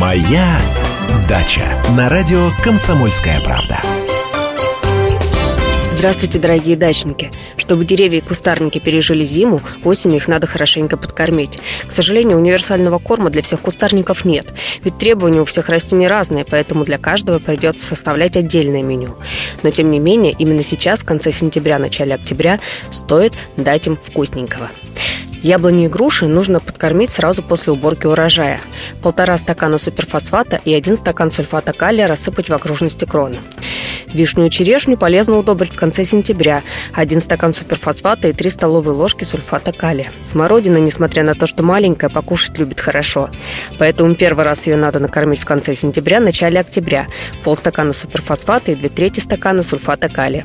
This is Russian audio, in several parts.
Моя дача на радио Комсомольская правда. Здравствуйте, дорогие дачники! Чтобы деревья и кустарники пережили зиму, осенью их надо хорошенько подкормить. К сожалению, универсального корма для всех кустарников нет, ведь требования у всех растений разные, поэтому для каждого придется составлять отдельное меню. Но, тем не менее, именно сейчас, в конце сентября, начале октября, стоит дать им вкусненького. Яблони и груши нужно подкормить сразу после уборки урожая. Полтора стакана суперфосфата и один стакан сульфата калия рассыпать в окружности кроны. Вишню и черешню полезно удобрить в конце сентября. Один стакан суперфосфата и три столовые ложки сульфата калия. Смородина, несмотря на то, что маленькая, покушать любит хорошо. Поэтому первый раз ее надо накормить в конце сентября, начале октября. Полстакана суперфосфата и две трети стакана сульфата калия.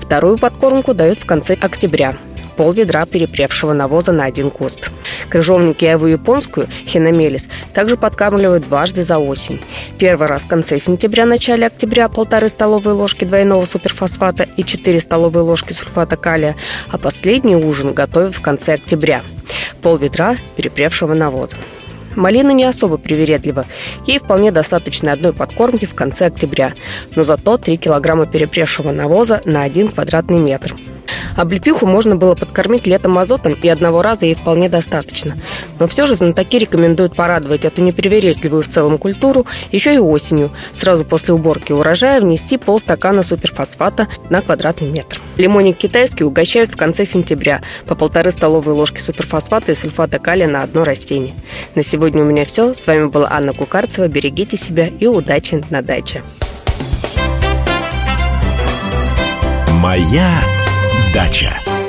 Вторую подкормку дают в конце октября пол ведра перепревшего навоза на один куст. Крыжовники Эву японскую, хиномелис, также подкармливают дважды за осень. Первый раз в конце сентября, начале октября полторы столовые ложки двойного суперфосфата и 4 столовые ложки сульфата калия, а последний ужин готовят в конце октября. Пол ведра перепревшего навоза. Малина не особо привередлива. Ей вполне достаточно одной подкормки в конце октября, но зато 3 килограмма перепревшего навоза на 1 квадратный метр – Облепиху можно было подкормить летом азотом, и одного раза ей вполне достаточно. Но все же знатоки рекомендуют порадовать эту непривередливую в целом культуру еще и осенью, сразу после уборки урожая внести полстакана суперфосфата на квадратный метр. Лимоник китайский угощают в конце сентября по полторы столовые ложки суперфосфата и сульфата калия на одно растение. На сегодня у меня все. С вами была Анна Кукарцева. Берегите себя и удачи на даче. Моя Дача.